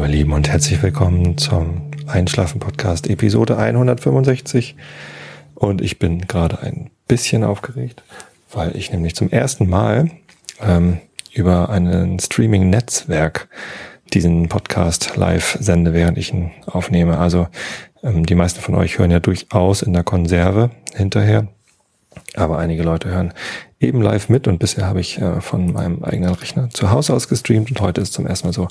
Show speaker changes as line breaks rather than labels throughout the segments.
Hallo ihr Lieben und herzlich willkommen zum Einschlafen-Podcast Episode 165. Und ich bin gerade ein bisschen aufgeregt, weil ich nämlich zum ersten Mal ähm, über ein Streaming-Netzwerk diesen Podcast live sende, während ich ihn aufnehme. Also ähm, die meisten von euch hören ja durchaus in der Konserve hinterher, aber einige Leute hören eben live mit und bisher habe ich äh, von meinem eigenen Rechner zu Hause aus gestreamt und heute ist zum ersten Mal so,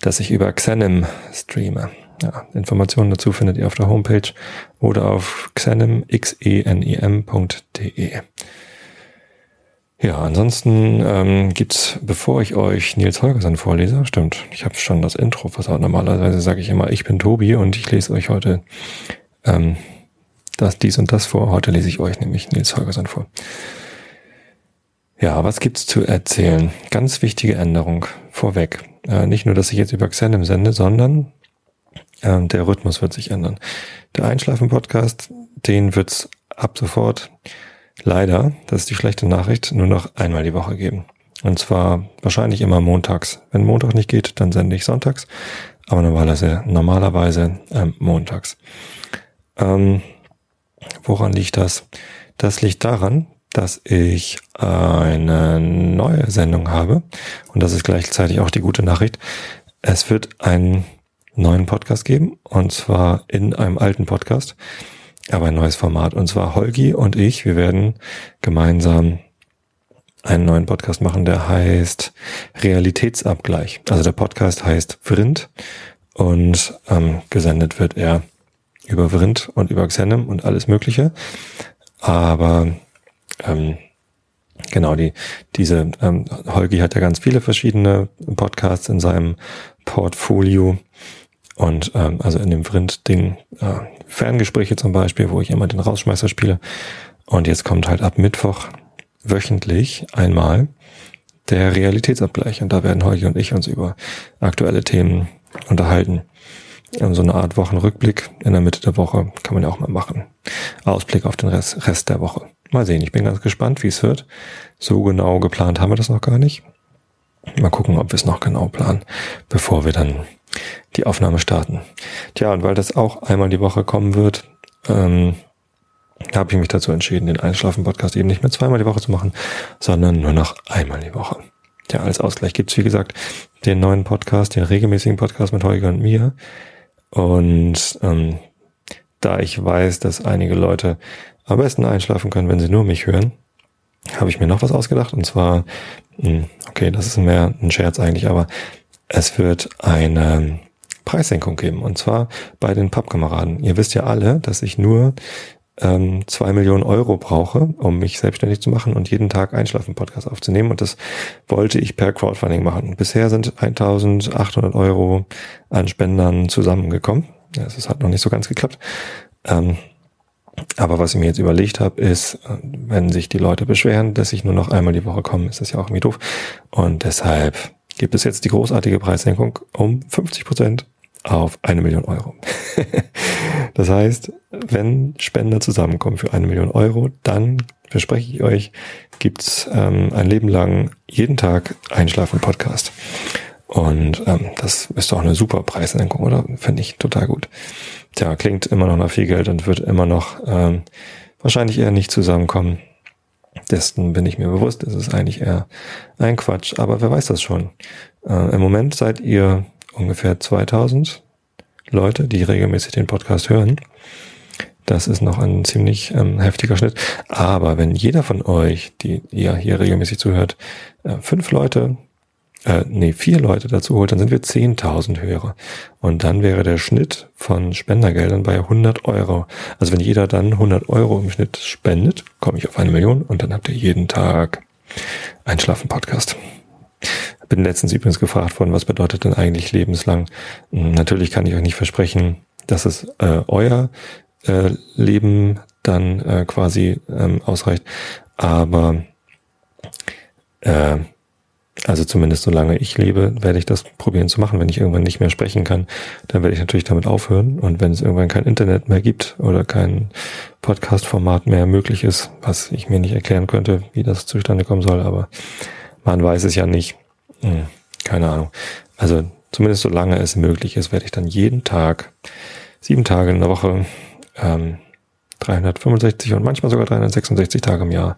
dass ich über Xenim streame. Ja, Informationen dazu findet ihr auf der Homepage oder auf xenim, x e -E. Ja, ansonsten ähm, gibt's, bevor ich euch Nils Holgersen vorlese, stimmt, ich habe schon das Intro versaut. Normalerweise sage ich immer, ich bin Tobi und ich lese euch heute ähm, das, dies und das vor. Heute lese ich euch nämlich Nils Holgersen vor. Ja, was gibt's zu erzählen? Ganz wichtige Änderung vorweg. Äh, nicht nur, dass ich jetzt über Xenem sende, sondern äh, der Rhythmus wird sich ändern. Der Einschlafen-Podcast, den wird's ab sofort leider, das ist die schlechte Nachricht, nur noch einmal die Woche geben. Und zwar wahrscheinlich immer montags. Wenn Montag nicht geht, dann sende ich sonntags, aber normalerweise, normalerweise ähm, montags. Ähm, woran liegt das? Das liegt daran, dass ich eine neue Sendung habe. Und das ist gleichzeitig auch die gute Nachricht. Es wird einen neuen Podcast geben. Und zwar in einem alten Podcast. Aber ein neues Format. Und zwar Holgi und ich. Wir werden gemeinsam einen neuen Podcast machen, der heißt Realitätsabgleich. Also der Podcast heißt Vrind und ähm, gesendet wird er über Vrind und über Xenem und alles Mögliche. Aber ähm, genau, die, diese, ähm, Holgi hat ja ganz viele verschiedene Podcasts in seinem Portfolio. Und ähm, also in dem Vrind-Ding, äh, Ferngespräche zum Beispiel, wo ich immer den Rausschmeißer spiele. Und jetzt kommt halt ab Mittwoch wöchentlich einmal der Realitätsabgleich. Und da werden Holgi und ich uns über aktuelle Themen unterhalten. So eine Art Wochenrückblick in der Mitte der Woche kann man ja auch mal machen. Ausblick auf den Rest, Rest der Woche. Mal sehen, ich bin ganz gespannt, wie es wird. So genau geplant haben wir das noch gar nicht. Mal gucken, ob wir es noch genau planen, bevor wir dann die Aufnahme starten. Tja, und weil das auch einmal die Woche kommen wird, ähm, habe ich mich dazu entschieden, den Einschlafen-Podcast eben nicht mehr zweimal die Woche zu machen, sondern nur noch einmal die Woche. Ja, als Ausgleich gibt's wie gesagt, den neuen Podcast, den regelmäßigen Podcast mit Holger und mir. Und ähm, da ich weiß, dass einige Leute am besten einschlafen können, wenn sie nur mich hören, habe ich mir noch was ausgedacht. Und zwar, hm, okay, das ist mehr ein Scherz eigentlich, aber es wird eine Preissenkung geben. Und zwar bei den Pappkameraden. Ihr wisst ja alle, dass ich nur ähm, zwei Millionen Euro brauche, um mich selbstständig zu machen und jeden Tag Einschlafen-Podcast aufzunehmen. Und das wollte ich per Crowdfunding machen. Bisher sind 1800 Euro an Spendern zusammengekommen. Das hat noch nicht so ganz geklappt. Ähm, aber was ich mir jetzt überlegt habe, ist, äh, wenn sich die Leute beschweren, dass ich nur noch einmal die Woche komme, ist das ja auch irgendwie doof. Und deshalb gibt es jetzt die großartige Preissenkung um 50 Prozent auf eine Million Euro. das heißt, wenn Spender zusammenkommen für eine Million Euro, dann verspreche ich euch, gibt's ähm, ein Leben lang jeden Tag Einschlafen-Podcast. Und ähm, das ist doch eine super Preissenkung, oder? Finde ich total gut. Tja, klingt immer noch nach viel Geld und wird immer noch ähm, wahrscheinlich eher nicht zusammenkommen. Dessen bin ich mir bewusst, es ist eigentlich eher ein Quatsch, aber wer weiß das schon. Äh, Im Moment seid ihr ungefähr 2000 Leute, die regelmäßig den Podcast hören. Das ist noch ein ziemlich ähm, heftiger Schnitt. Aber wenn jeder von euch, die ihr hier regelmäßig zuhört, äh, fünf Leute äh, nee, vier Leute dazu holt, dann sind wir 10.000 Hörer. Und dann wäre der Schnitt von Spendergeldern bei 100 Euro. Also wenn jeder dann 100 Euro im Schnitt spendet, komme ich auf eine Million und dann habt ihr jeden Tag einen Schlafen-Podcast. Bin letztens übrigens gefragt worden, was bedeutet denn eigentlich lebenslang? Hm, natürlich kann ich euch nicht versprechen, dass es äh, euer äh, Leben dann äh, quasi ähm, ausreicht, aber äh, also zumindest solange ich lebe, werde ich das probieren zu machen. Wenn ich irgendwann nicht mehr sprechen kann, dann werde ich natürlich damit aufhören. Und wenn es irgendwann kein Internet mehr gibt oder kein Podcast-Format mehr möglich ist, was ich mir nicht erklären könnte, wie das zustande kommen soll, aber man weiß es ja nicht. Hm, keine Ahnung. Also zumindest solange es möglich ist, werde ich dann jeden Tag, sieben Tage in der Woche, ähm, 365 und manchmal sogar 366 Tage im Jahr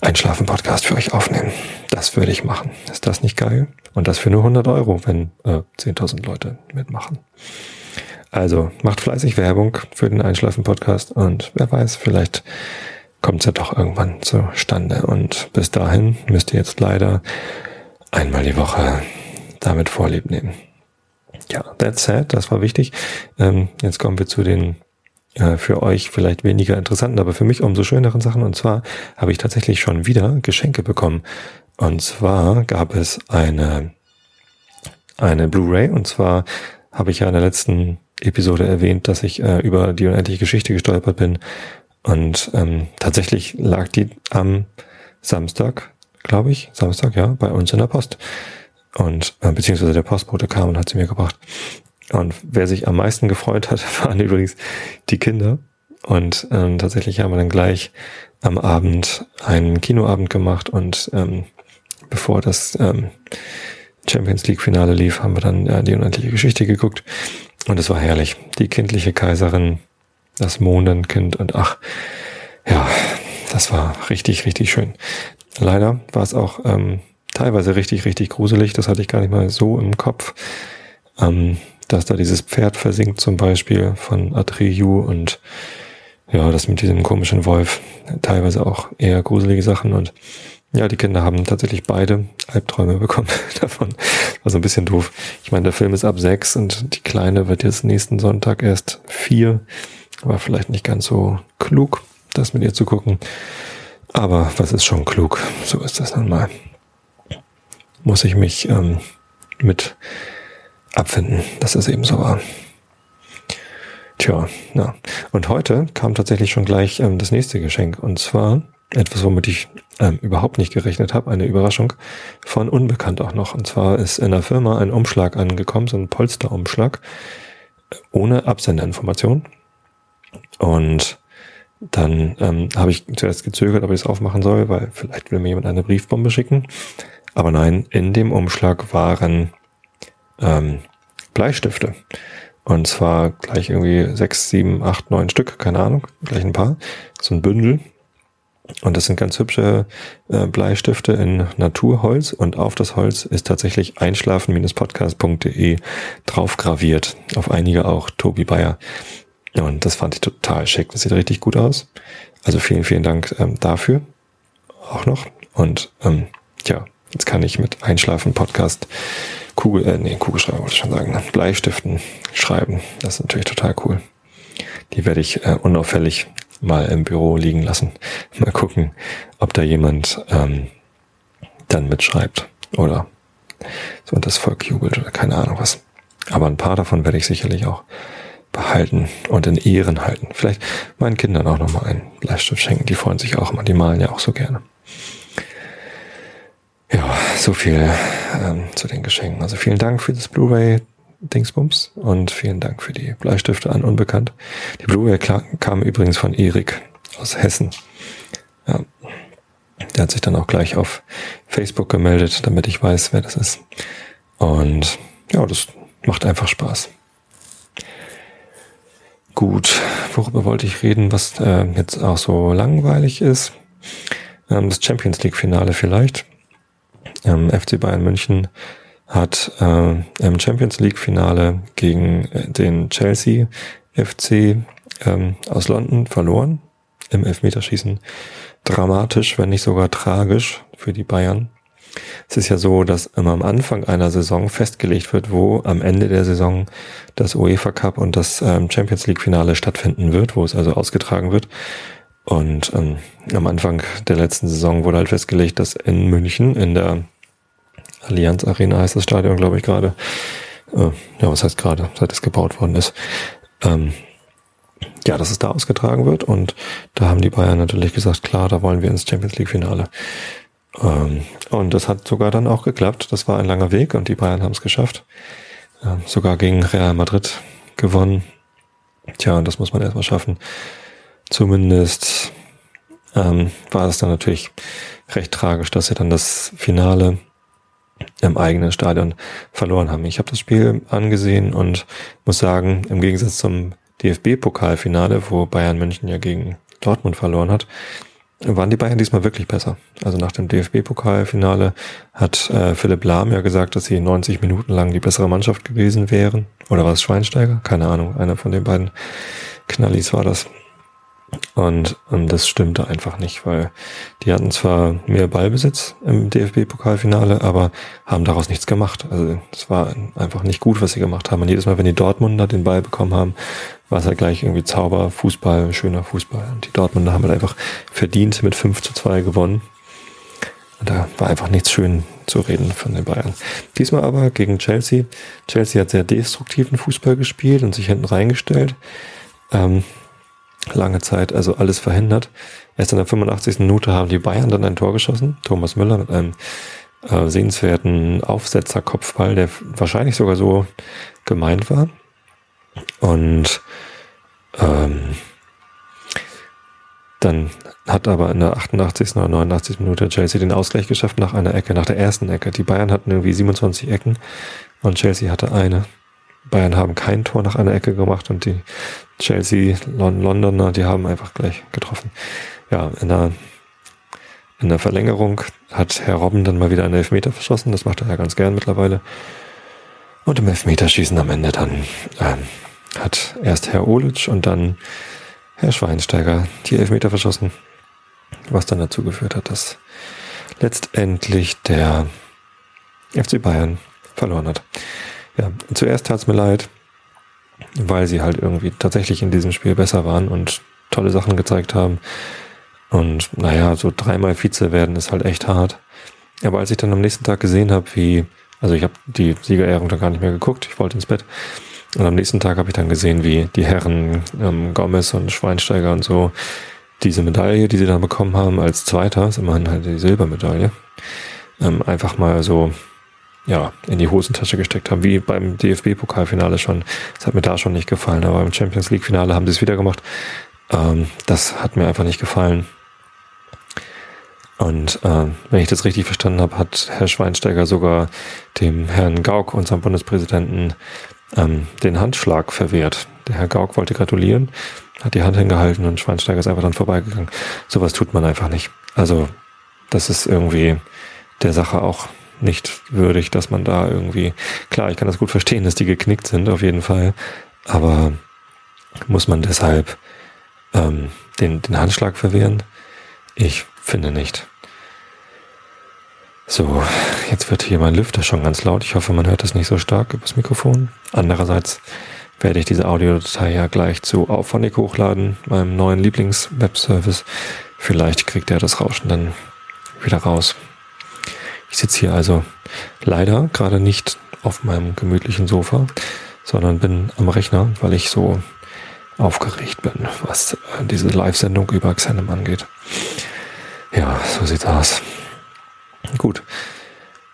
Einschlafen-Podcast für euch aufnehmen. Das würde ich machen. Ist das nicht geil? Und das für nur 100 Euro, wenn äh, 10.000 Leute mitmachen. Also macht fleißig Werbung für den Einschlafen-Podcast und wer weiß, vielleicht kommt es ja doch irgendwann zustande. Und bis dahin müsst ihr jetzt leider einmal die Woche damit Vorlieb nehmen. Ja, that's sad, das war wichtig. Ähm, jetzt kommen wir zu den äh, für euch vielleicht weniger interessanten, aber für mich umso schöneren Sachen. Und zwar habe ich tatsächlich schon wieder Geschenke bekommen. Und zwar gab es eine, eine Blu-ray. Und zwar habe ich ja in der letzten Episode erwähnt, dass ich äh, über die unendliche Geschichte gestolpert bin. Und ähm, tatsächlich lag die am Samstag, glaube ich, Samstag, ja, bei uns in der Post. Und äh, beziehungsweise der Postbote kam und hat sie mir gebracht. Und wer sich am meisten gefreut hat, waren übrigens die Kinder. Und ähm, tatsächlich haben wir dann gleich am Abend einen Kinoabend gemacht und ähm, bevor das ähm, Champions League Finale lief, haben wir dann äh, die unendliche Geschichte geguckt und es war herrlich. Die kindliche Kaiserin, das Mondenkind und ach, ja, das war richtig, richtig schön. Leider war es auch ähm, teilweise richtig, richtig gruselig. Das hatte ich gar nicht mal so im Kopf. Ähm, dass da dieses Pferd versinkt zum Beispiel von Atreyu und ja, das mit diesem komischen Wolf, teilweise auch eher gruselige Sachen und ja, die Kinder haben tatsächlich beide Albträume bekommen davon. War so ein bisschen doof. Ich meine, der Film ist ab sechs und die Kleine wird jetzt nächsten Sonntag erst vier. War vielleicht nicht ganz so klug, das mit ihr zu gucken. Aber was ist schon klug? So ist das nun mal. Muss ich mich ähm, mit abfinden, dass es eben so war. Tja, na. Und heute kam tatsächlich schon gleich ähm, das nächste Geschenk. Und zwar etwas, womit ich ähm, überhaupt nicht gerechnet habe, eine Überraschung von Unbekannt auch noch. Und zwar ist in der Firma ein Umschlag angekommen, so ein Polsterumschlag, ohne Absenderinformation. Und dann ähm, habe ich zuerst gezögert, ob ich es aufmachen soll, weil vielleicht will mir jemand eine Briefbombe schicken. Aber nein, in dem Umschlag waren ähm, Bleistifte. Und zwar gleich irgendwie sechs, sieben, acht, neun Stück, keine Ahnung, gleich ein paar. So ein Bündel. Und das sind ganz hübsche äh, Bleistifte in Naturholz und auf das Holz ist tatsächlich einschlafen-podcast.de drauf graviert. Auf einige auch Tobi Bayer. Und das fand ich total schick. Das sieht richtig gut aus. Also vielen, vielen Dank ähm, dafür auch noch. Und ähm, ja, jetzt kann ich mit Einschlafen Podcast Kugel, äh, nee, Kugelschreiber wollte ich schon sagen, ne? Bleistiften schreiben. Das ist natürlich total cool. Die werde ich äh, unauffällig mal im Büro liegen lassen. Mal gucken, ob da jemand ähm, dann mitschreibt oder so und das Volk jubelt oder keine Ahnung was. Aber ein paar davon werde ich sicherlich auch behalten und in Ehren halten. Vielleicht meinen Kindern auch nochmal einen Bleistift schenken. Die freuen sich auch immer. Die malen ja auch so gerne. Ja, so viel ähm, zu den Geschenken. Also vielen Dank für das Blu-ray Dingsbums und vielen Dank für die Bleistifte an Unbekannt. Die Blu-ray kam übrigens von Erik aus Hessen. Ja. Der hat sich dann auch gleich auf Facebook gemeldet, damit ich weiß, wer das ist. Und ja, das macht einfach Spaß. Gut, worüber wollte ich reden, was äh, jetzt auch so langweilig ist? Ähm, das Champions League Finale vielleicht. Ähm, FC Bayern München hat äh, im Champions League Finale gegen äh, den Chelsea FC ähm, aus London verloren im Elfmeterschießen. Dramatisch, wenn nicht sogar tragisch für die Bayern. Es ist ja so, dass immer am Anfang einer Saison festgelegt wird, wo am Ende der Saison das UEFA Cup und das ähm, Champions League Finale stattfinden wird, wo es also ausgetragen wird. Und ähm, am Anfang der letzten Saison wurde halt festgelegt, dass in München, in der Allianz Arena heißt das Stadion, glaube ich, gerade, äh, ja, was heißt gerade, seit es gebaut worden ist, ähm, ja, dass es da ausgetragen wird. Und da haben die Bayern natürlich gesagt, klar, da wollen wir ins Champions League-Finale. Ähm, und das hat sogar dann auch geklappt. Das war ein langer Weg und die Bayern haben es geschafft. Ähm, sogar gegen Real Madrid gewonnen. Tja, und das muss man erstmal schaffen. Zumindest ähm, war es dann natürlich recht tragisch, dass sie dann das Finale im eigenen Stadion verloren haben. Ich habe das Spiel angesehen und muss sagen, im Gegensatz zum DFB-Pokalfinale, wo Bayern München ja gegen Dortmund verloren hat, waren die Bayern diesmal wirklich besser. Also nach dem DFB-Pokalfinale hat äh, Philipp Lahm ja gesagt, dass sie 90 Minuten lang die bessere Mannschaft gewesen wären. Oder war es Schweinsteiger? Keine Ahnung. Einer von den beiden Knallis war das. Und, und das stimmte einfach nicht, weil die hatten zwar mehr Ballbesitz im DFB-Pokalfinale, aber haben daraus nichts gemacht. Also es war einfach nicht gut, was sie gemacht haben. Und jedes Mal, wenn die Dortmunder den Ball bekommen haben, war es halt gleich irgendwie Zauber, Fußball, schöner Fußball. Und die Dortmunder haben halt einfach verdient mit 5 zu 2 gewonnen. Und da war einfach nichts schön zu reden von den Bayern. Diesmal aber gegen Chelsea. Chelsea hat sehr destruktiven Fußball gespielt und sich hinten reingestellt. Ähm, lange Zeit also alles verhindert. Erst in der 85. Minute haben die Bayern dann ein Tor geschossen. Thomas Müller mit einem äh, sehenswerten Aufsetzerkopfball, der wahrscheinlich sogar so gemeint war. Und ähm, dann hat aber in der 88. oder 89. Minute Chelsea den Ausgleich geschafft nach einer Ecke, nach der ersten Ecke. Die Bayern hatten irgendwie 27 Ecken und Chelsea hatte eine. Bayern haben kein Tor nach einer Ecke gemacht und die Chelsea Londoner, die haben einfach gleich getroffen. Ja, in der, in der Verlängerung hat Herr Robben dann mal wieder einen Elfmeter verschossen. Das macht er ja ganz gern mittlerweile. Und im Elfmeterschießen am Ende dann ähm, hat erst Herr Olic und dann Herr Schweinsteiger die Elfmeter verschossen. Was dann dazu geführt hat, dass letztendlich der FC Bayern verloren hat. Ja, zuerst tat es mir leid, weil sie halt irgendwie tatsächlich in diesem Spiel besser waren und tolle Sachen gezeigt haben. Und naja, so dreimal Vize werden ist halt echt hart. Aber als ich dann am nächsten Tag gesehen habe, wie, also ich habe die Siegerehrung dann gar nicht mehr geguckt, ich wollte ins Bett. Und am nächsten Tag habe ich dann gesehen, wie die Herren ähm, Gomez und Schweinsteiger und so diese Medaille, die sie dann bekommen haben als Zweiter, ist immerhin halt die Silbermedaille, ähm, einfach mal so ja, in die Hosentasche gesteckt haben, wie beim DFB-Pokalfinale schon. Das hat mir da schon nicht gefallen, aber im Champions League-Finale haben sie es wieder gemacht. Ähm, das hat mir einfach nicht gefallen. Und äh, wenn ich das richtig verstanden habe, hat Herr Schweinsteiger sogar dem Herrn Gauck, unserem Bundespräsidenten, ähm, den Handschlag verwehrt. Der Herr Gauck wollte gratulieren, hat die Hand hingehalten und Schweinsteiger ist einfach dann vorbeigegangen. Sowas tut man einfach nicht. Also das ist irgendwie der Sache auch nicht würdig, dass man da irgendwie, klar, ich kann das gut verstehen, dass die geknickt sind, auf jeden Fall, aber muss man deshalb ähm, den, den Handschlag verwehren? Ich finde nicht. So, jetzt wird hier mein Lüfter schon ganz laut. Ich hoffe, man hört das nicht so stark übers Mikrofon. Andererseits werde ich diese Audiodatei ja gleich zu Auphonic hochladen, meinem neuen Lieblings-Webservice. Vielleicht kriegt er das Rauschen dann wieder raus. Ich sitze hier also leider gerade nicht auf meinem gemütlichen Sofa, sondern bin am Rechner, weil ich so aufgeregt bin, was diese Live-Sendung über Xenem angeht. Ja, so sieht's aus. Gut.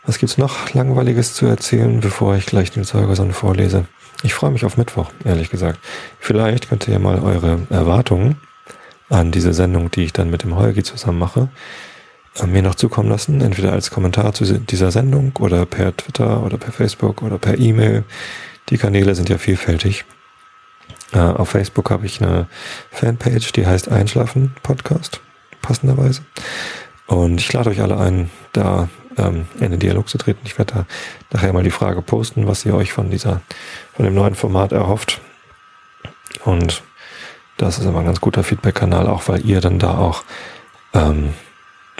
Was gibt's noch Langweiliges zu erzählen, bevor ich gleich den Zeugerson vorlese? Ich freue mich auf Mittwoch, ehrlich gesagt. Vielleicht könnt ihr ja mal eure Erwartungen an diese Sendung, die ich dann mit dem Holgi zusammen mache, äh, mir noch zukommen lassen, entweder als Kommentar zu dieser Sendung oder per Twitter oder per Facebook oder per E-Mail. Die Kanäle sind ja vielfältig. Äh, auf Facebook habe ich eine Fanpage, die heißt Einschlafen Podcast, passenderweise. Und ich lade euch alle ein, da ähm, in den Dialog zu treten. Ich werde da nachher mal die Frage posten, was ihr euch von dieser, von dem neuen Format erhofft. Und das ist immer ein ganz guter Feedback-Kanal, auch weil ihr dann da auch ähm,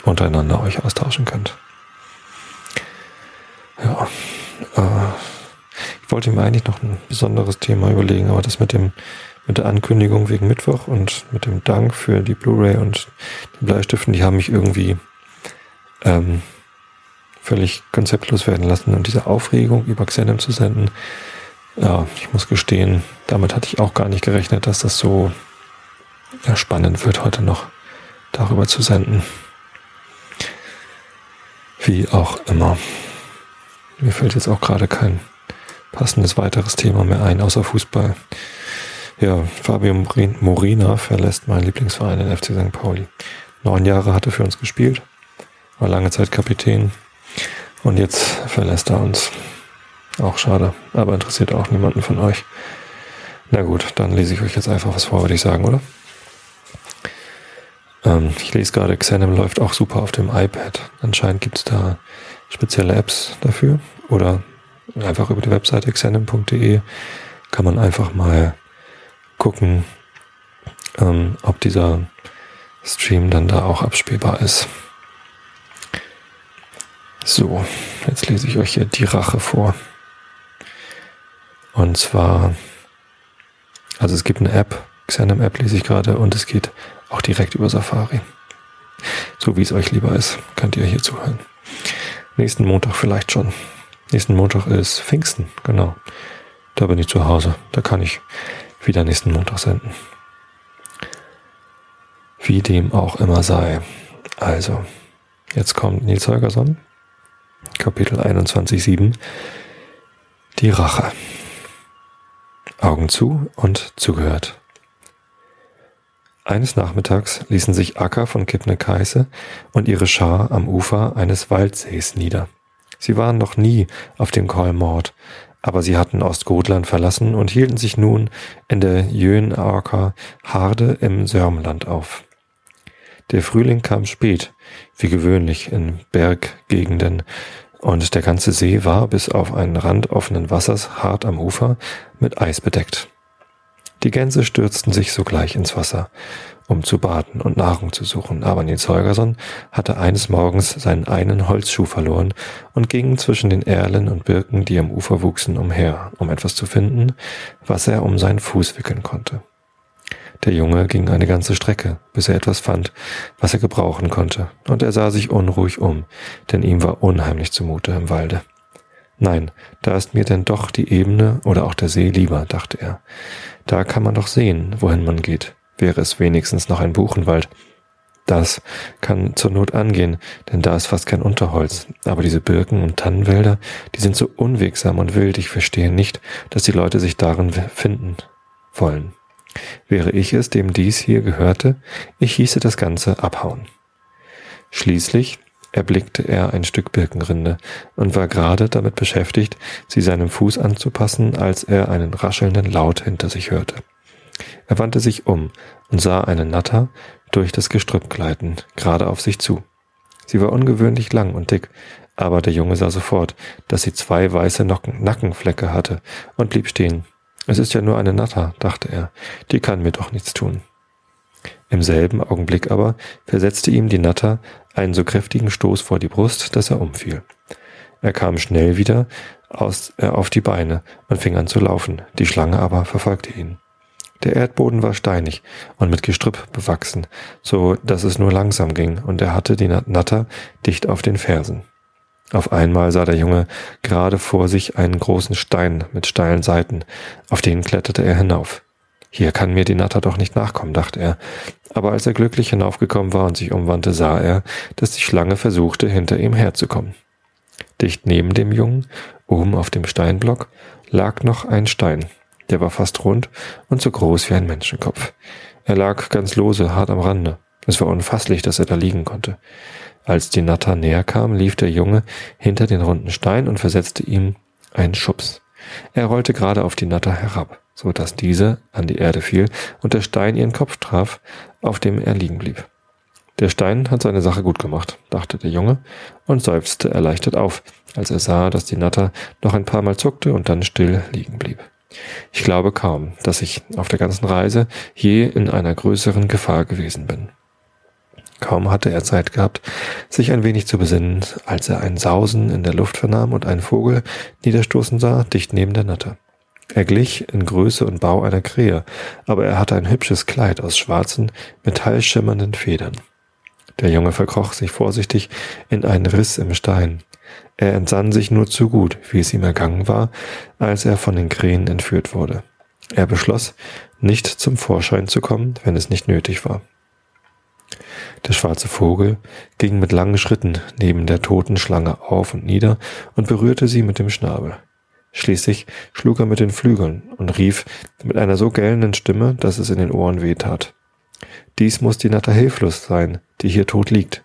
untereinander euch austauschen könnt. Ja, äh, ich wollte mir eigentlich noch ein besonderes Thema überlegen, aber das mit dem mit der Ankündigung wegen Mittwoch und mit dem Dank für die Blu-ray und den Bleistiften, die haben mich irgendwie ähm, völlig konzeptlos werden lassen und diese Aufregung über Xenem zu senden, ja, ich muss gestehen, damit hatte ich auch gar nicht gerechnet, dass das so ja, spannend wird, heute noch darüber zu senden. Wie auch immer. Mir fällt jetzt auch gerade kein passendes weiteres Thema mehr ein, außer Fußball. Ja, Fabio Morina verlässt meinen Lieblingsverein, den FC St. Pauli. Neun Jahre hat er für uns gespielt, war lange Zeit Kapitän Und jetzt verlässt er uns. Auch schade, aber interessiert auch niemanden von euch. Na gut, dann lese ich euch jetzt einfach was vor, würde ich sagen, oder? Ähm, ich lese gerade, Xenem läuft auch super auf dem iPad. Anscheinend gibt es da spezielle Apps dafür. Oder einfach über die Webseite xenem.de kann man einfach mal gucken, ähm, ob dieser Stream dann da auch abspielbar ist. So, jetzt lese ich euch hier die Rache vor. Und zwar, also es gibt eine App, Xenem App lese ich gerade und es geht auch direkt über Safari. So wie es euch lieber ist, könnt ihr hier zuhören. Nächsten Montag vielleicht schon. Nächsten Montag ist Pfingsten, genau. Da bin ich zu Hause. Da kann ich wieder nächsten Montag senden. Wie dem auch immer sei. Also, jetzt kommt Nils Holgersson, Kapitel 21.7, die Rache. Augen zu und zugehört. Eines Nachmittags ließen sich Acker von Kebnekaise und ihre Schar am Ufer eines Waldsees nieder. Sie waren noch nie auf dem Kolmord, aber sie hatten Ostgotland verlassen und hielten sich nun in der Jönaker Harde im Sörmland auf. Der Frühling kam spät, wie gewöhnlich in Berggegenden, und der ganze See war bis auf einen Rand offenen Wassers hart am Ufer mit Eis bedeckt. Die Gänse stürzten sich sogleich ins Wasser, um zu baden und Nahrung zu suchen, aber Nils Holgersson hatte eines Morgens seinen einen Holzschuh verloren und ging zwischen den Erlen und Birken, die am Ufer wuchsen, umher, um etwas zu finden, was er um seinen Fuß wickeln konnte. Der Junge ging eine ganze Strecke, bis er etwas fand, was er gebrauchen konnte, und er sah sich unruhig um, denn ihm war unheimlich zumute im Walde. Nein, da ist mir denn doch die Ebene oder auch der See lieber, dachte er. Da kann man doch sehen, wohin man geht. Wäre es wenigstens noch ein Buchenwald. Das kann zur Not angehen, denn da ist fast kein Unterholz. Aber diese Birken und Tannenwälder, die sind so unwegsam und wild, ich verstehe nicht, dass die Leute sich darin finden wollen. Wäre ich es, dem dies hier gehörte, ich hieße das Ganze abhauen. Schließlich erblickte er ein Stück Birkenrinde und war gerade damit beschäftigt, sie seinem Fuß anzupassen, als er einen raschelnden Laut hinter sich hörte. Er wandte sich um und sah eine Natter durch das Gestrüpp gleiten, gerade auf sich zu. Sie war ungewöhnlich lang und dick, aber der Junge sah sofort, dass sie zwei weiße Nackenflecke hatte und blieb stehen. Es ist ja nur eine Natter, dachte er, die kann mir doch nichts tun. Im selben Augenblick aber versetzte ihm die Natter einen so kräftigen Stoß vor die Brust, dass er umfiel. Er kam schnell wieder aus, äh, auf die Beine und fing an zu laufen, die Schlange aber verfolgte ihn. Der Erdboden war steinig und mit Gestrüpp bewachsen, so dass es nur langsam ging, und er hatte die Natter dicht auf den Fersen. Auf einmal sah der Junge gerade vor sich einen großen Stein mit steilen Seiten, auf den kletterte er hinauf. Hier kann mir die Natter doch nicht nachkommen, dachte er. Aber als er glücklich hinaufgekommen war und sich umwandte, sah er, dass die Schlange versuchte, hinter ihm herzukommen. Dicht neben dem Jungen, oben auf dem Steinblock, lag noch ein Stein. Der war fast rund und so groß wie ein Menschenkopf. Er lag ganz lose, hart am Rande. Es war unfasslich, dass er da liegen konnte. Als die Natter näher kam, lief der Junge hinter den runden Stein und versetzte ihm einen Schubs. Er rollte gerade auf die Natter herab, so dass diese an die Erde fiel und der Stein ihren Kopf traf, auf dem er liegen blieb. Der Stein hat seine Sache gut gemacht, dachte der Junge und seufzte erleichtert auf, als er sah, dass die Natter noch ein paar Mal zuckte und dann still liegen blieb. Ich glaube kaum, dass ich auf der ganzen Reise je in einer größeren Gefahr gewesen bin. Kaum hatte er Zeit gehabt, sich ein wenig zu besinnen, als er ein Sausen in der Luft vernahm und einen Vogel niederstoßen sah, dicht neben der Natte. Er glich in Größe und Bau einer Krähe, aber er hatte ein hübsches Kleid aus schwarzen, metallschimmernden Federn. Der Junge verkroch sich vorsichtig in einen Riss im Stein. Er entsann sich nur zu gut, wie es ihm ergangen war, als er von den Krähen entführt wurde. Er beschloss, nicht zum Vorschein zu kommen, wenn es nicht nötig war. Der schwarze Vogel ging mit langen Schritten neben der toten Schlange auf und nieder und berührte sie mit dem Schnabel. Schließlich schlug er mit den Flügeln und rief mit einer so gellenden Stimme, dass es in den Ohren wehtat. Dies muss die Natter Hilflos sein, die hier tot liegt.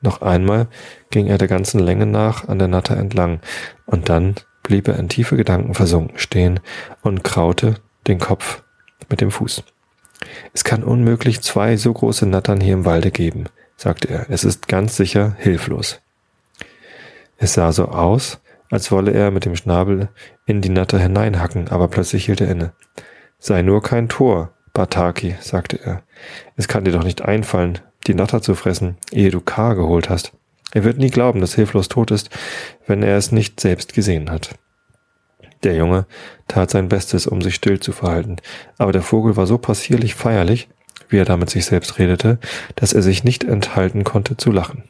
Noch einmal ging er der ganzen Länge nach an der Natter entlang, und dann blieb er in tiefe Gedanken versunken stehen und kraute den Kopf mit dem Fuß. Es kann unmöglich zwei so große Nattern hier im Walde geben, sagte er. Es ist ganz sicher hilflos. Es sah so aus, als wolle er mit dem Schnabel in die Natter hineinhacken, aber plötzlich hielt er inne. Sei nur kein Tor, Bataki, sagte er. Es kann dir doch nicht einfallen, die Natter zu fressen, ehe du K geholt hast. Er wird nie glauben, dass Hilflos tot ist, wenn er es nicht selbst gesehen hat. Der Junge tat sein Bestes, um sich still zu verhalten, aber der Vogel war so passierlich feierlich, wie er damit sich selbst redete, dass er sich nicht enthalten konnte zu lachen.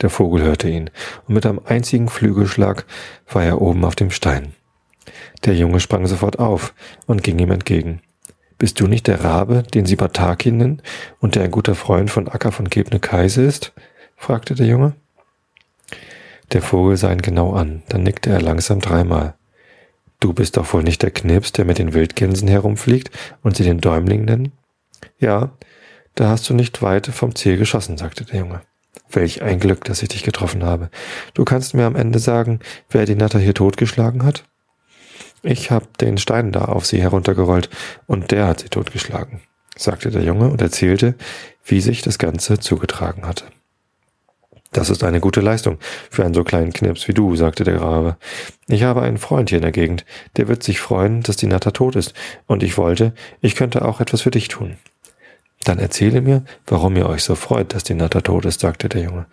Der Vogel hörte ihn, und mit einem einzigen Flügelschlag war er oben auf dem Stein. Der Junge sprang sofort auf und ging ihm entgegen. Bist du nicht der Rabe, den sie Bataki nennen und der ein guter Freund von Acker von Gebne Kaise ist? fragte der Junge. Der Vogel sah ihn genau an, dann nickte er langsam dreimal. Du bist doch wohl nicht der Knips, der mit den Wildgänsen herumfliegt und sie den Däumling nennen? Ja, da hast du nicht weit vom Ziel geschossen, sagte der Junge. Welch ein Glück, dass ich dich getroffen habe. Du kannst mir am Ende sagen, wer die Natter hier totgeschlagen hat? Ich hab den Stein da auf sie heruntergerollt und der hat sie totgeschlagen, sagte der Junge und erzählte, wie sich das Ganze zugetragen hatte. Das ist eine gute Leistung für einen so kleinen Knips wie du, sagte der Rabe. Ich habe einen Freund hier in der Gegend, der wird sich freuen, dass die Natter tot ist, und ich wollte, ich könnte auch etwas für dich tun. Dann erzähle mir, warum ihr euch so freut, dass die Natter tot ist, sagte der Junge.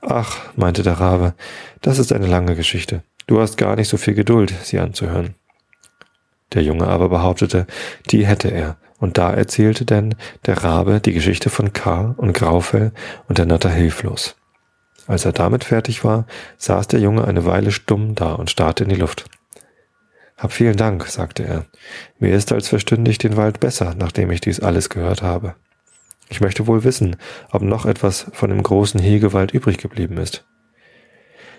Ach, meinte der Rabe, das ist eine lange Geschichte. Du hast gar nicht so viel Geduld, sie anzuhören. Der Junge aber behauptete, die hätte er, und da erzählte denn der Rabe die Geschichte von K. und Graufell und der Natter hilflos. Als er damit fertig war, saß der Junge eine Weile stumm da und starrte in die Luft. Hab vielen Dank, sagte er. Mir ist als verstünde ich den Wald besser, nachdem ich dies alles gehört habe. Ich möchte wohl wissen, ob noch etwas von dem großen Hegewald übrig geblieben ist.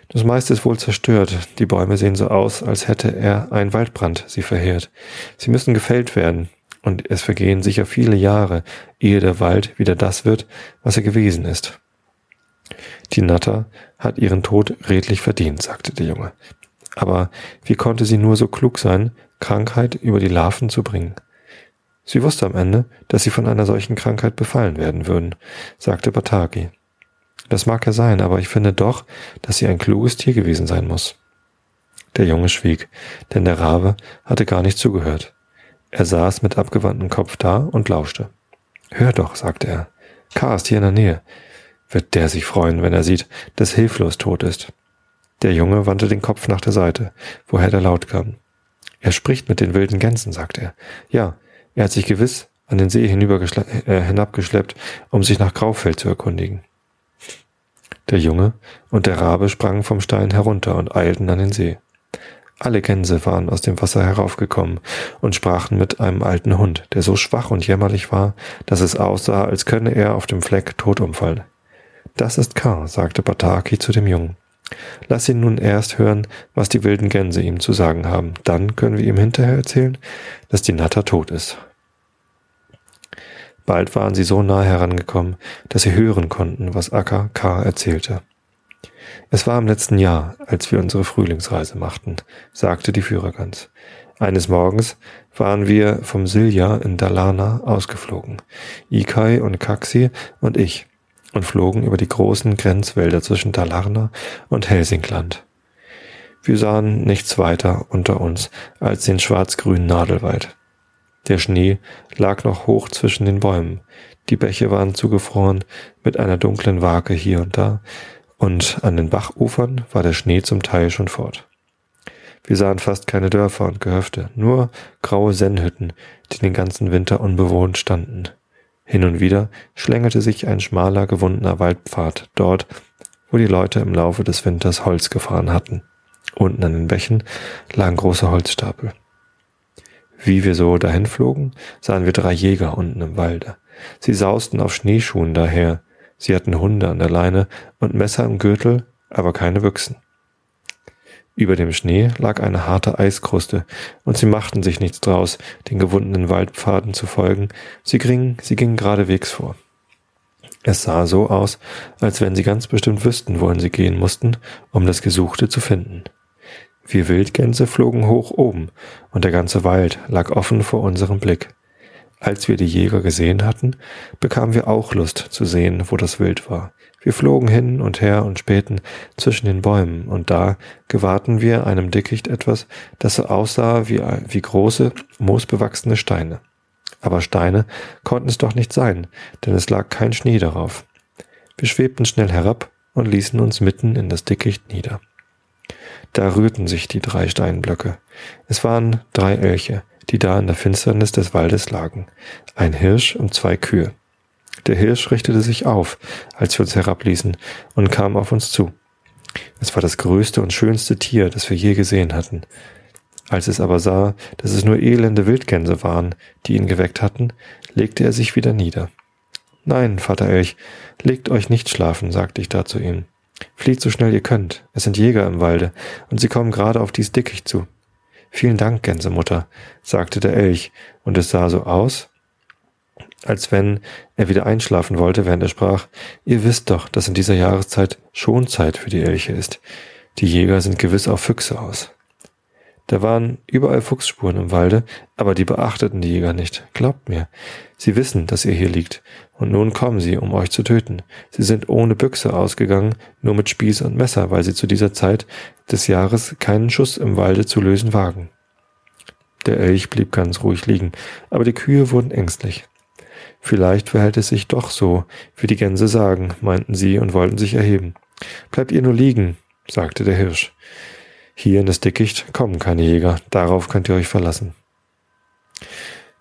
Das meiste ist wohl zerstört. Die Bäume sehen so aus, als hätte er ein Waldbrand sie verheert. Sie müssen gefällt werden, und es vergehen sicher viele Jahre, ehe der Wald wieder das wird, was er gewesen ist. Die Natter hat ihren Tod redlich verdient, sagte der Junge. Aber wie konnte sie nur so klug sein, Krankheit über die Larven zu bringen? Sie wusste am Ende, dass sie von einer solchen Krankheit befallen werden würden, sagte Bataki. Das mag ja sein, aber ich finde doch, dass sie ein kluges Tier gewesen sein muss. Der Junge schwieg, denn der Rabe hatte gar nicht zugehört. Er saß mit abgewandtem Kopf da und lauschte. Hör doch, sagte er. K. ist hier in der Nähe. Wird der sich freuen, wenn er sieht, dass Hilflos tot ist. Der Junge wandte den Kopf nach der Seite, woher der Laut kam. Er spricht mit den wilden Gänsen, sagte er. Ja, er hat sich gewiss an den See äh, hinabgeschleppt, um sich nach Graufeld zu erkundigen. Der Junge und der Rabe sprangen vom Stein herunter und eilten an den See. Alle Gänse waren aus dem Wasser heraufgekommen und sprachen mit einem alten Hund, der so schwach und jämmerlich war, dass es aussah, als könne er auf dem Fleck tot umfallen. Das ist K, sagte Bataki zu dem Jungen. Lass ihn nun erst hören, was die wilden Gänse ihm zu sagen haben. Dann können wir ihm hinterher erzählen, dass die Natter tot ist. Bald waren sie so nahe herangekommen, dass sie hören konnten, was Akka K. erzählte. Es war im letzten Jahr, als wir unsere Frühlingsreise machten, sagte die Führergans. Eines Morgens waren wir vom Silja in Dalarna ausgeflogen. Ikai und Kaxi und ich und flogen über die großen Grenzwälder zwischen Dalarna und Helsingland. Wir sahen nichts weiter unter uns als den schwarz-grünen Nadelwald. Der Schnee lag noch hoch zwischen den Bäumen, die Bäche waren zugefroren mit einer dunklen Wake hier und da, und an den Bachufern war der Schnee zum Teil schon fort. Wir sahen fast keine Dörfer und Gehöfte, nur graue Sennhütten, die den ganzen Winter unbewohnt standen. Hin und wieder schlängelte sich ein schmaler, gewundener Waldpfad dort, wo die Leute im Laufe des Winters Holz gefahren hatten. Unten an den Bächen lagen große Holzstapel. Wie wir so dahin flogen, sahen wir drei Jäger unten im Walde. Sie sausten auf Schneeschuhen daher. Sie hatten Hunde an der Leine und Messer im Gürtel, aber keine Büchsen. Über dem Schnee lag eine harte Eiskruste, und sie machten sich nichts draus, den gewundenen Waldpfaden zu folgen. Sie gingen, sie gingen geradewegs vor. Es sah so aus, als wenn sie ganz bestimmt wüssten, wohin sie gehen mussten, um das Gesuchte zu finden. Wir Wildgänse flogen hoch oben, und der ganze Wald lag offen vor unserem Blick. Als wir die Jäger gesehen hatten, bekamen wir auch Lust zu sehen, wo das Wild war. Wir flogen hin und her und spähten zwischen den Bäumen, und da gewahrten wir einem Dickicht etwas, das so aussah wie, wie große, moosbewachsene Steine. Aber Steine konnten es doch nicht sein, denn es lag kein Schnee darauf. Wir schwebten schnell herab und ließen uns mitten in das Dickicht nieder. Da rührten sich die drei Steinblöcke. Es waren drei Elche, die da in der Finsternis des Waldes lagen, ein Hirsch und zwei Kühe. Der Hirsch richtete sich auf, als wir uns herabließen, und kam auf uns zu. Es war das größte und schönste Tier, das wir je gesehen hatten. Als es aber sah, dass es nur elende Wildgänse waren, die ihn geweckt hatten, legte er sich wieder nieder. Nein, Vater Elch, legt euch nicht schlafen, sagte ich da zu ihm. Flieht so schnell ihr könnt, es sind Jäger im Walde, und sie kommen gerade auf dies Dickicht zu. Vielen Dank, Gänsemutter, sagte der Elch, und es sah so aus, als wenn er wieder einschlafen wollte, während er sprach, ihr wisst doch, dass in dieser Jahreszeit Schonzeit für die Elche ist. Die Jäger sind gewiss auf Füchse aus. Da waren überall Fuchsspuren im Walde, aber die beachteten die Jäger nicht. Glaubt mir, sie wissen, dass ihr hier liegt, und nun kommen sie, um euch zu töten. Sie sind ohne Büchse ausgegangen, nur mit Spieß und Messer, weil sie zu dieser Zeit des Jahres keinen Schuss im Walde zu lösen wagen. Der Elch blieb ganz ruhig liegen, aber die Kühe wurden ängstlich. Vielleicht verhält es sich doch so, wie die Gänse sagen, meinten sie und wollten sich erheben. Bleibt ihr nur liegen, sagte der Hirsch. Hier in das Dickicht kommen keine Jäger, darauf könnt ihr euch verlassen.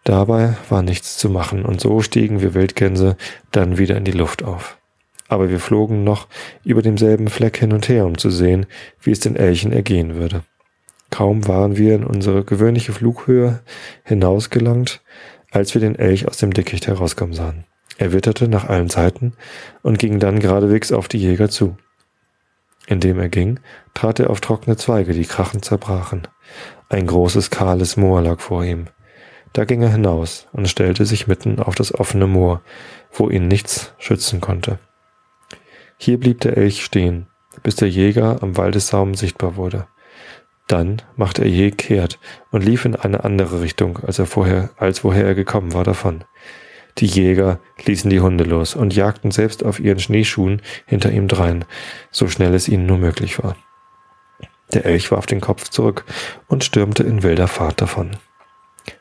Dabei war nichts zu machen, und so stiegen wir Wildgänse dann wieder in die Luft auf. Aber wir flogen noch über demselben Fleck hin und her, um zu sehen, wie es den Elchen ergehen würde. Kaum waren wir in unsere gewöhnliche Flughöhe hinausgelangt, als wir den Elch aus dem Dickicht herauskommen sahen. Er witterte nach allen Seiten und ging dann geradewegs auf die Jäger zu. Indem er ging, trat er auf trockene Zweige, die krachend zerbrachen. Ein großes kahles Moor lag vor ihm. Da ging er hinaus und stellte sich mitten auf das offene Moor, wo ihn nichts schützen konnte. Hier blieb der Elch stehen, bis der Jäger am Waldessaum sichtbar wurde. Dann machte er je kehrt und lief in eine andere Richtung, als er vorher, als woher er gekommen war, davon. Die Jäger ließen die Hunde los und jagten selbst auf ihren Schneeschuhen hinter ihm drein, so schnell es ihnen nur möglich war. Der Elch warf den Kopf zurück und stürmte in wilder Fahrt davon.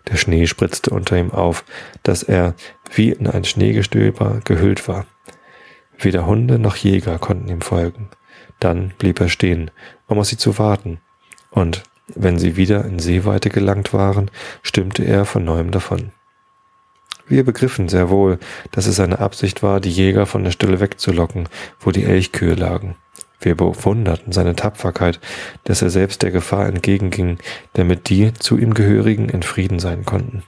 Der Schnee spritzte unter ihm auf, dass er wie in ein Schneegestöber gehüllt war. Weder Hunde noch Jäger konnten ihm folgen. Dann blieb er stehen, um auf sie zu warten, und wenn sie wieder in Seeweite gelangt waren, stimmte er von neuem davon. Wir begriffen sehr wohl, dass es seine Absicht war, die Jäger von der Stelle wegzulocken, wo die Elchkühe lagen. Wir bewunderten seine Tapferkeit, dass er selbst der Gefahr entgegenging, damit die zu ihm Gehörigen in Frieden sein konnten.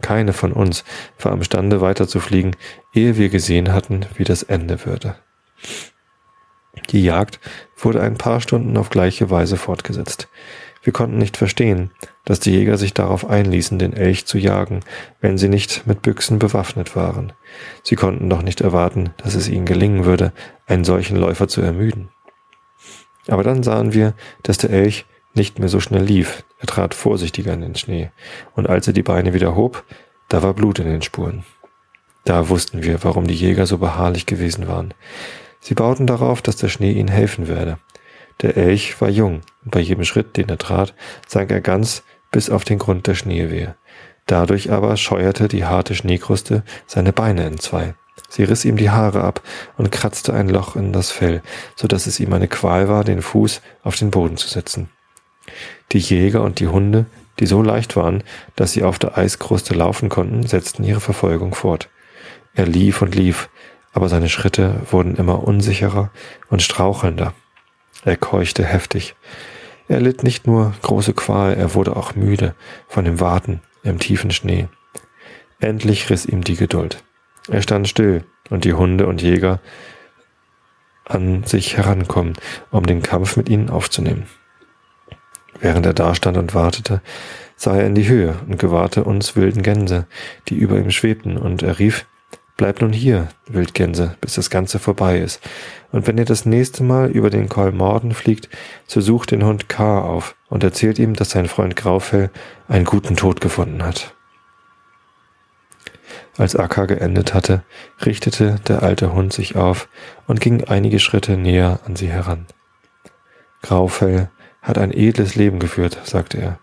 Keine von uns war imstande weiterzufliegen, ehe wir gesehen hatten, wie das Ende würde. Die Jagd wurde ein paar Stunden auf gleiche Weise fortgesetzt. Wir konnten nicht verstehen, dass die Jäger sich darauf einließen, den Elch zu jagen, wenn sie nicht mit Büchsen bewaffnet waren. Sie konnten doch nicht erwarten, dass es ihnen gelingen würde, einen solchen Läufer zu ermüden. Aber dann sahen wir, dass der Elch nicht mehr so schnell lief. Er trat vorsichtiger in den Schnee, und als er die Beine wieder hob, da war Blut in den Spuren. Da wussten wir, warum die Jäger so beharrlich gewesen waren. Sie bauten darauf, dass der Schnee ihnen helfen werde. Der Elch war jung, und bei jedem Schritt, den er trat, sank er ganz bis auf den Grund der Schneewehe. Dadurch aber scheuerte die harte Schneekruste seine Beine entzwei. Sie riss ihm die Haare ab und kratzte ein Loch in das Fell, so dass es ihm eine Qual war, den Fuß auf den Boden zu setzen. Die Jäger und die Hunde, die so leicht waren, dass sie auf der Eiskruste laufen konnten, setzten ihre Verfolgung fort. Er lief und lief, aber seine Schritte wurden immer unsicherer und strauchelnder. Er keuchte heftig. Er litt nicht nur große Qual, er wurde auch müde von dem Warten im tiefen Schnee. Endlich riss ihm die Geduld. Er stand still und die Hunde und Jäger an sich herankommen, um den Kampf mit ihnen aufzunehmen. Während er dastand und wartete, sah er in die Höhe und gewahrte uns wilden Gänse, die über ihm schwebten, und er rief, Bleibt nun hier, Wildgänse, bis das Ganze vorbei ist. Und wenn ihr das nächste Mal über den Kolmorden fliegt, so sucht den Hund K. auf und erzählt ihm, dass sein Freund Graufell einen guten Tod gefunden hat. Als Akka geendet hatte, richtete der alte Hund sich auf und ging einige Schritte näher an sie heran. Graufell hat ein edles Leben geführt, sagte er.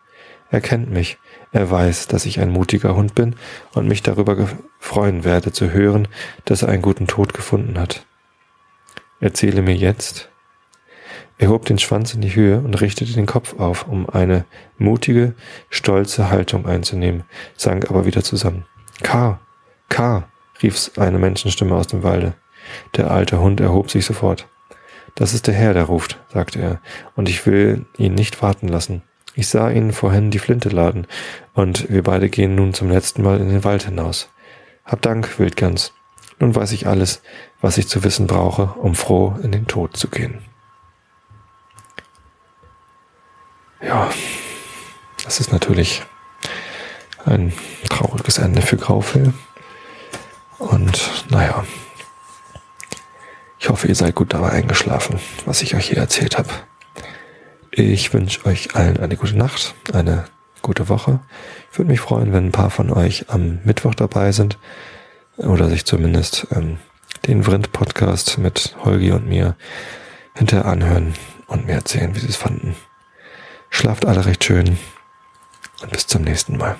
Er kennt mich, er weiß, dass ich ein mutiger Hund bin und mich darüber freuen werde zu hören, dass er einen guten Tod gefunden hat. Erzähle mir jetzt. Er hob den Schwanz in die Höhe und richtete den Kopf auf, um eine mutige, stolze Haltung einzunehmen, sank aber wieder zusammen. K, K, rief eine Menschenstimme aus dem Walde. Der alte Hund erhob sich sofort. Das ist der Herr, der ruft, sagte er, und ich will ihn nicht warten lassen. Ich sah ihn vorhin die Flinte laden, und wir beide gehen nun zum letzten Mal in den Wald hinaus. Hab Dank, Wildgans. Nun weiß ich alles, was ich zu wissen brauche, um froh in den Tod zu gehen. Ja, das ist natürlich ein trauriges Ende für Graufell. Und naja, ich hoffe, ihr seid gut dabei eingeschlafen, was ich euch hier erzählt habe. Ich wünsche euch allen eine gute Nacht, eine gute Woche. Ich würde mich freuen, wenn ein paar von euch am Mittwoch dabei sind oder sich zumindest ähm, den Vrind-Podcast mit Holgi und mir hinterher anhören und mir erzählen, wie sie es fanden. Schlaft alle recht schön und bis zum nächsten Mal.